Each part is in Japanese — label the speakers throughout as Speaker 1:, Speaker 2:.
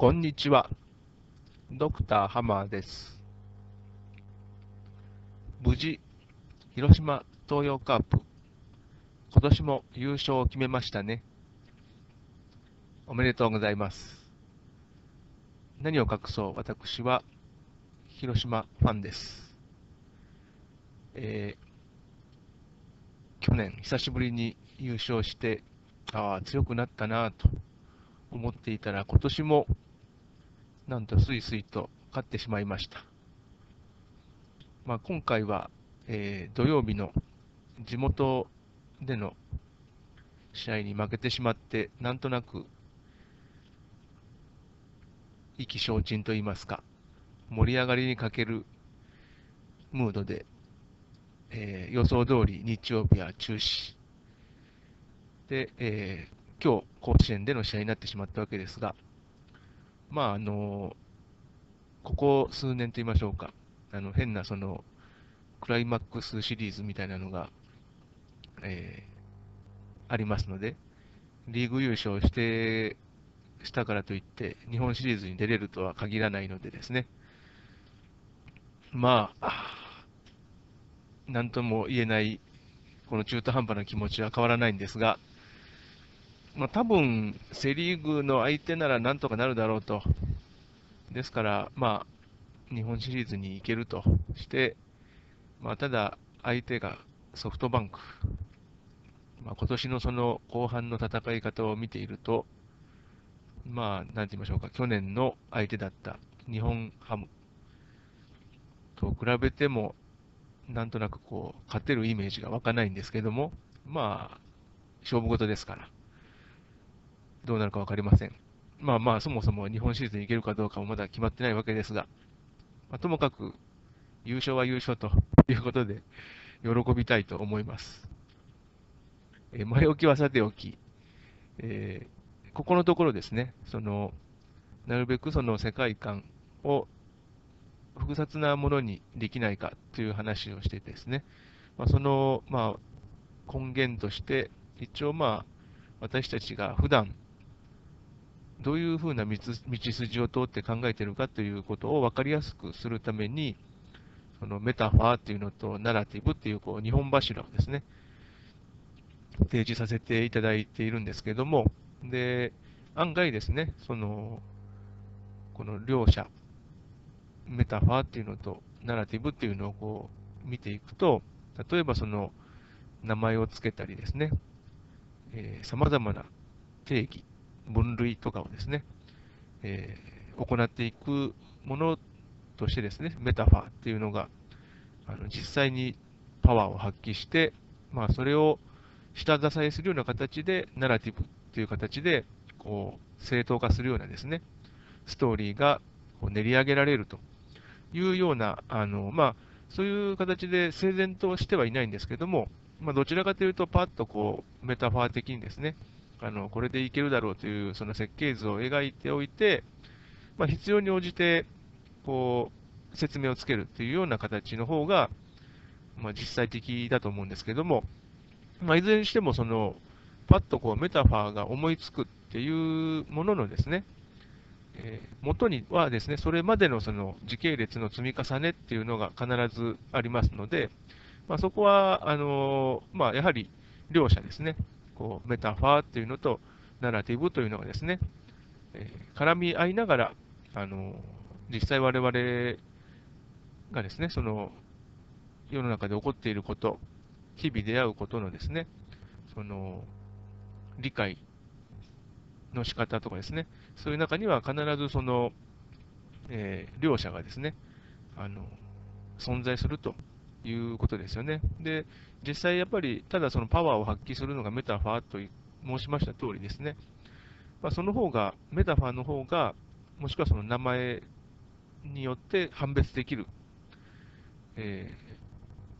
Speaker 1: こんにちは。ドクターハマーです。無事、広島東洋カープ、今年も優勝を決めましたね。おめでとうございます。何を隠そう、私は広島ファンです。えー去年、久しぶりに優勝して、ああ、強くなったなぁと思っていたら、今年もなんとスイスイと勝ってしまいました。まあ、今回は、えー土曜日の地元での試合に負けてしまって、なんとなく意気消沈といいますか、盛り上がりに欠けるムードで、えー予想通り日曜日は中止。で、えー今日甲子園での試合になってしまったわけですが、まあ、あのここ数年と言いましょうか、あの変なそのクライマックスシリーズみたいなのが、えーありますので、リーグ優勝してしたからといって、日本シリーズに出れるとは限らないのでですね、まあ、なんとも言えない、この中途半端な気持ちは変わらないんですが、まあ、多分セ・リーグの相手ならなんとかなるだろうと。ですから、まあ、日本シリーズに行けるとして、まあ、ただ、相手がソフトバンク。まあ、今年のその後半の戦い方を見ていると、まあ、なんて言いましょうか、去年の相手だった日本ハムと比べても、なんとなくこう、勝てるイメージが湧かないんですけども、まあ、勝負事ですから。どうなるか分かりません。まあまあ、そもそも日本シリーズに行けるかどうかもまだ決まってないわけですが、まあ、ともかく優勝は優勝ということで、喜びたいと思います。え前置きはさておき、えーここのところですね、その、なるべくその世界観を複雑なものにできないかという話をしてですね、まあ、その、まあ、根源として、一応まあ、私たちが普段どういうふうな道筋を通って考えているかということを分かりやすくするために、そのメタファーっていうのとナラティブっていうこう2本柱をですね、提示させていただいているんですけども、で、案外ですね、その、この両者、メタファーっていうのとナラティブっていうのをこう見ていくと、例えばその名前を付けたりですね、さまざまな定義、分類とかをですね、えー行っていくものとしてですね、メタファーっていうのが、あの実際にパワーを発揮して、まあ、それを下支えするような形で、ナラティブっていう形で、こう、正当化するようなですね、ストーリーがこう練り上げられるというような、あの、まあ、そういう形で整然としてはいないんですけども、まあ、どちらかというと、パッとこう、メタファー的にですね、あの、これでいけるだろうという、その設計図を描いておいて、まあ、必要に応じて、こう、説明をつけるっていうような形の方が、まあ、実際的だと思うんですけども、まあ、いずれにしても、その、パッとこう、メタファーが思いつくっていうもののですね、えー元にはですね、それまでのその時系列の積み重ねっていうのが必ずありますので、まあ、そこは、あのーまあ、やはり両者ですね、こうメタファーっていうのとナラティブというのがですね、えー絡み合いながら、あの実際我々がですね、その世の中で起こっていること、日々出会うことのですね、その理解の仕方とかですね、そういう中には必ずその、えー両者がですね、あの存在するということですよね。で、実際やっぱり、ただそのパワーを発揮するのがメタファーと申しました通りですね、まあ、その方が、メタファーの方が、もしくはその名前によって判別できる、え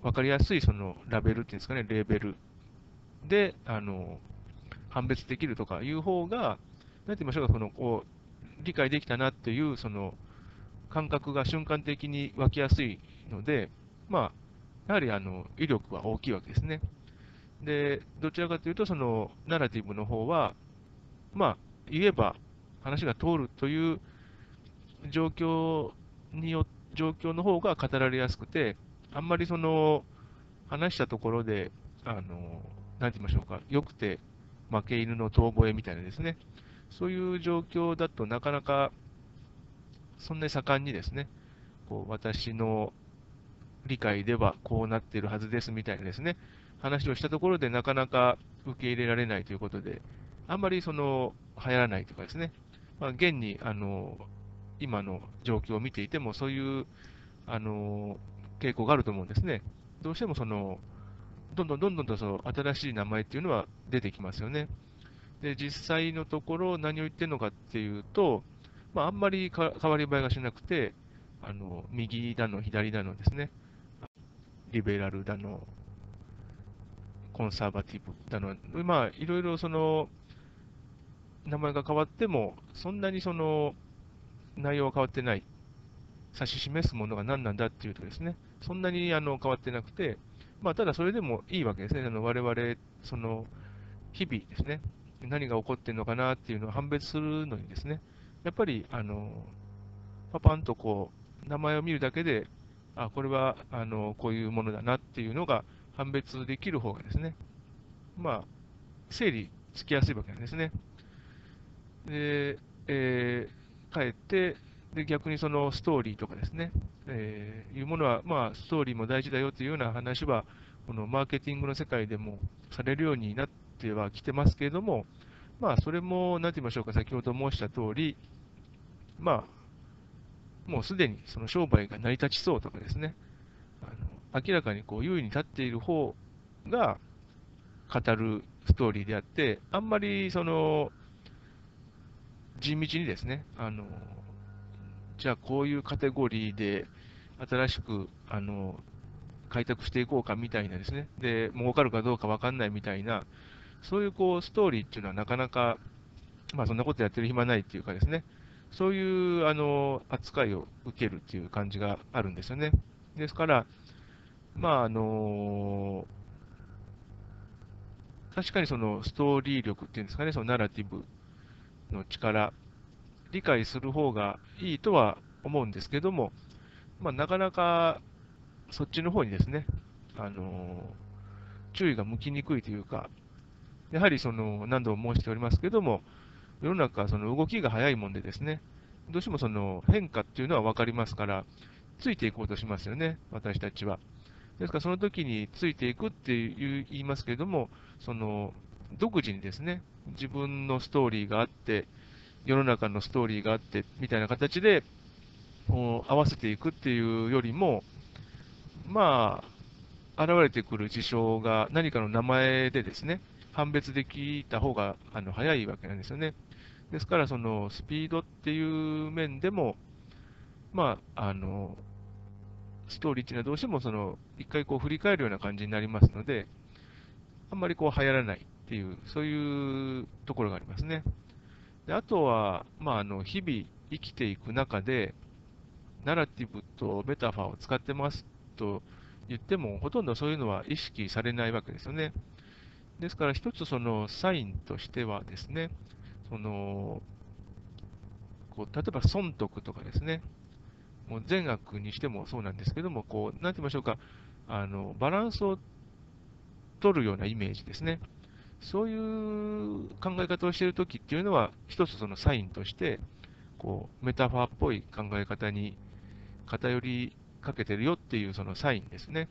Speaker 1: ー、わかりやすいそのラベルっていうんですかね、レーベルで、あの、判別できるとかいう方が、なんて言いましょうか、その、こう、理解できたなっていう、その、感覚が瞬間的に湧きやすいので、まあ、やはりあの威力は大きいわけですね。で、どちらかというと、そのナラティブの方は、まあ、言えば話が通るという状況によ状況の方が語られやすくて、あんまりその話したところで、あのなんて言いましょうか、よくて負け犬の遠吠えみたいなですね、そういう状況だとなかなかそんなに盛んにですね、こう私の理解ではこうなってるはずですみたいなですね、話をしたところでなかなか受け入れられないということで、あんまりその流行らないとかですね、まあ、現にあの今の状況を見ていても、そういうあの傾向があると思うんですね。どうしてもそのどんどんどんどんとその新しい名前っていうのは出てきますよね。で、実際のところ何を言ってるのかっていうと、まあ、あんまり変わり映えがしなくて、あの右だの左だのですね、リベラルだの、コンサーバティブだの、まあ、いろいろその、名前が変わっても、そんなにその、内容は変わってない。指し示すものが何なんだっていうとですね、そんなにあの変わってなくて、まあ、ただそれでもいいわけですね。あの我々、その、日々ですね、何が起こってるのかなっていうのを判別するのにですね、やっぱり、あの、パパンとこう、名前を見るだけで、あ、これは、あの、こういうものだなっていうのが判別できる方がですね、まあ、整理つきやすいわけなんですね。で、えー、かえって、で、逆にそのストーリーとかですね、えー、いうものは、まあ、ストーリーも大事だよというような話は、このマーケティングの世界でもされるようになってはきてますけれども、まあ、それも、なんて言いましょうか、先ほど申した通り、まあ、もうすでにその商売が成り立ちそうとかですね、あの明らかにこう優位に立っている方が語るストーリーであって、あんまりその地道にですね、あのじゃあこういうカテゴリーで新しくあの開拓していこうかみたいなですね、で、儲かるかどうか分かんないみたいな、そういうこうストーリーっていうのはなかなか、まあそんなことやってる暇ないっていうかですね、そういうあの扱いを受けるっていう感じがあるんですよね。ですから、まああの確かにそのストーリー力っていうんですかね、そのナラティブの力、理解する方がいいとは思うんですけども、まあ、なかなかそっちの方にですね、あの注意が向きにくいというか、やはりその何度も申しておりますけども、世の中、その動きが早いもんでですね、どうしてもその変化っていうのは分かりますから、ついていこうとしますよね、私たちは。ですから、その時についていくっていう言いますけれども、その独自にですね、自分のストーリーがあって、世の中のストーリーがあってみたいな形で合わせていくっていうよりも、まあ、現れてくる事象が何かの名前でですね、判別できた方があの早いわけなんですよね。ですから、そのスピードっていう面でも、まあ、あの、ストーリーっていうのはどうしてもその、一回こう振り返るような感じになりますので、あんまりこう流行らないっていう、そういうところがありますね。であとは、まあ、あの日々生きていく中で、ナラティブとメタファーを使ってますと言っても、ほとんどそういうのは意識されないわけですよね。ですから、一つそのサインとしてはですね、そのこう例えば損得とかですね、もう善悪にしてもそうなんですけども、こうなんて言いましょうか、あのバランスを取るようなイメージですね。そういう考え方をしているときっていうのは、一つそのサインとして、こう、メタファーっぽい考え方に偏りかけてるよっていうそのサインですね。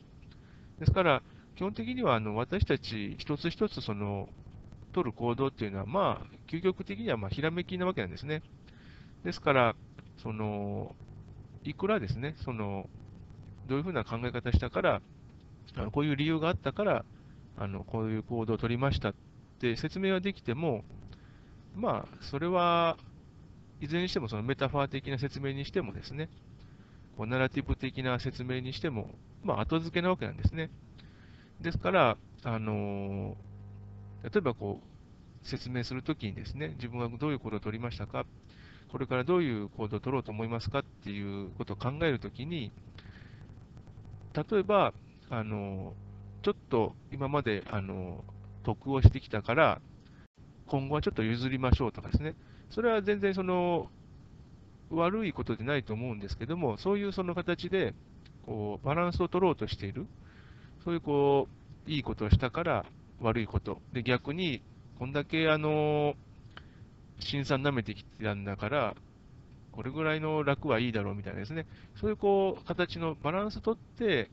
Speaker 1: ですから、基本的にはあの私たち一つ一つその取る行動っていうのは、まあ、究極的にはまあひらめきなわけなんですね。ですから、そのいくらですね、そのどういうふうな考え方したから、あのこういう理由があったから、あのこういう行動を取りましたって説明はできても、まあ、それはいずれにしてもそのメタファー的な説明にしてもですね、こうナラティブ的な説明にしても、まあ、後付けなわけなんですね。ですから、あの例えばこう説明するときにですね、自分はどういう行動を取りましたか、これからどういう行動を取ろうと思いますかっていうことを考えるときに、例えば、あのちょっと今まであの得をしてきたから、今後はちょっと譲りましょうとかですね、それは全然その悪いことでないと思うんですけども、そういうその形でこうバランスを取ろうとしている、そういうこういいことをしたから悪いこと、で逆にこんだけあの辛酸舐めてきてたんだから、これぐらいの楽はいいだろうみたいなですね、そういうこう形のバランス取って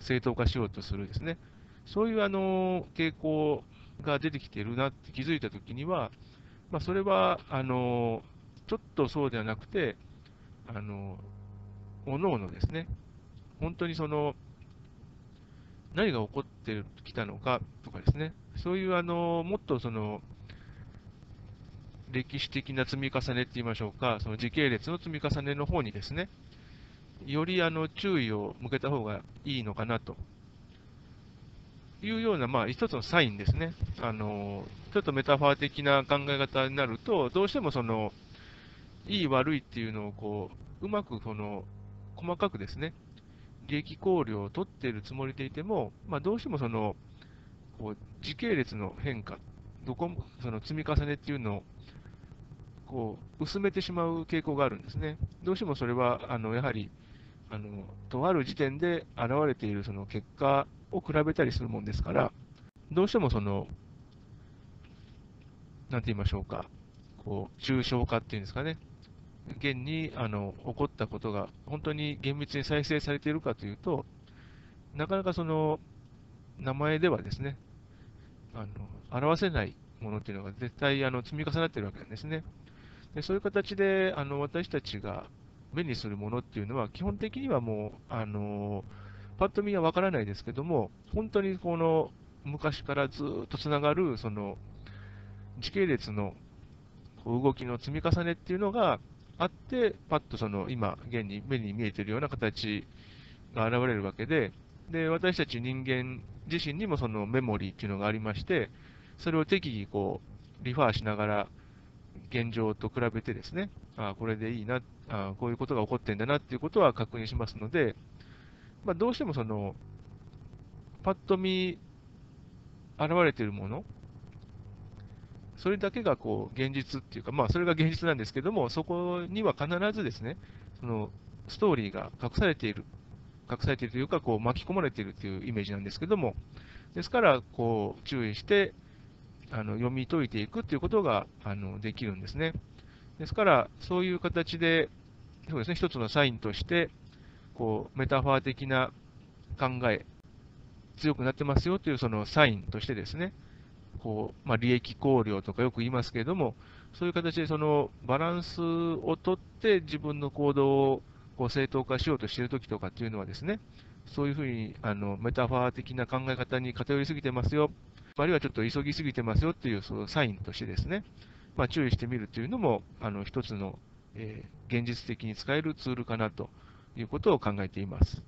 Speaker 1: 正当化しようとするですね、そういうあの傾向が出てきてるなって気づいたときには、まあ、それはあのちょっとそうではなくて、あのおのおのですね、本当にその何が起こってきたのかとかですね、そういうあのもっとその歴史的な積み重ねって言いましょうか、その時系列の積み重ねの方にですね、よりあの注意を向けた方がいいのかなというような、まあ、一つのサインですね。あのちょっとメタファー的な考え方になると、どうしてもその、いい悪いっていうのをこう、うまくこの、細かくですね、利益考慮を取っているつもりでいても、まあ、どうしてもその、こう時系列の変化、どこもその積み重ねっていうのをこう薄めてしまう傾向があるんですね。どうしてもそれは、あのやはりあの、とある時点で現れているその結果を比べたりするもんですから、どうしてもその、なんて言いましょうか、こう抽象化っていうんですかね、現にあの起こったことが本当に厳密に再生されているかというと、なかなかその名前ではですね、あの表せないものっていうのが絶対あの積み重なってるわけなんですね。でそういう形であの私たちが目にするものっていうのは、基本的にはもう、あのパッと見はわからないですけども、本当にこの昔からずっとつながるその時系列の動きの積み重ねっていうのがあって、パッとその今、現に目に見えてるような形が現れるわけで、で私たち人間自身にもそのメモリーっていうのがありまして、それを適宜こうリファーしながら現状と比べてですね、あこれでいいな、あこういうことが起こってんだなっていうことは確認しますので、まあ、どうしてもその、パッと見、現れているもの、それだけがこう現実っていうか、まあ、それが現実なんですけども、そこには必ずですね、そのストーリーが隠されている、隠されているというか、こう巻き込まれているというイメージなんですけども、ですから、こう注意して、あの読み解いていくということがあのできるんですね。ですから、そういう形で、そうですね、一つのサインとして、こうメタファー的な考え、強くなってますよというそのサインとしてですね、こうまあ、利益考慮とかよく言いますけれども、そういう形でそのバランスをとって自分の行動をこう正当化しようとしているときとかっていうのはですね、そういうふうにあのメタファー的な考え方に偏りすぎてますよ、あるいはちょっと急ぎすぎてますよっていうそのサインとしてですね、まあ、注意してみるというのも、あの一つの、えー、現実的に使えるツールかなということを考えています。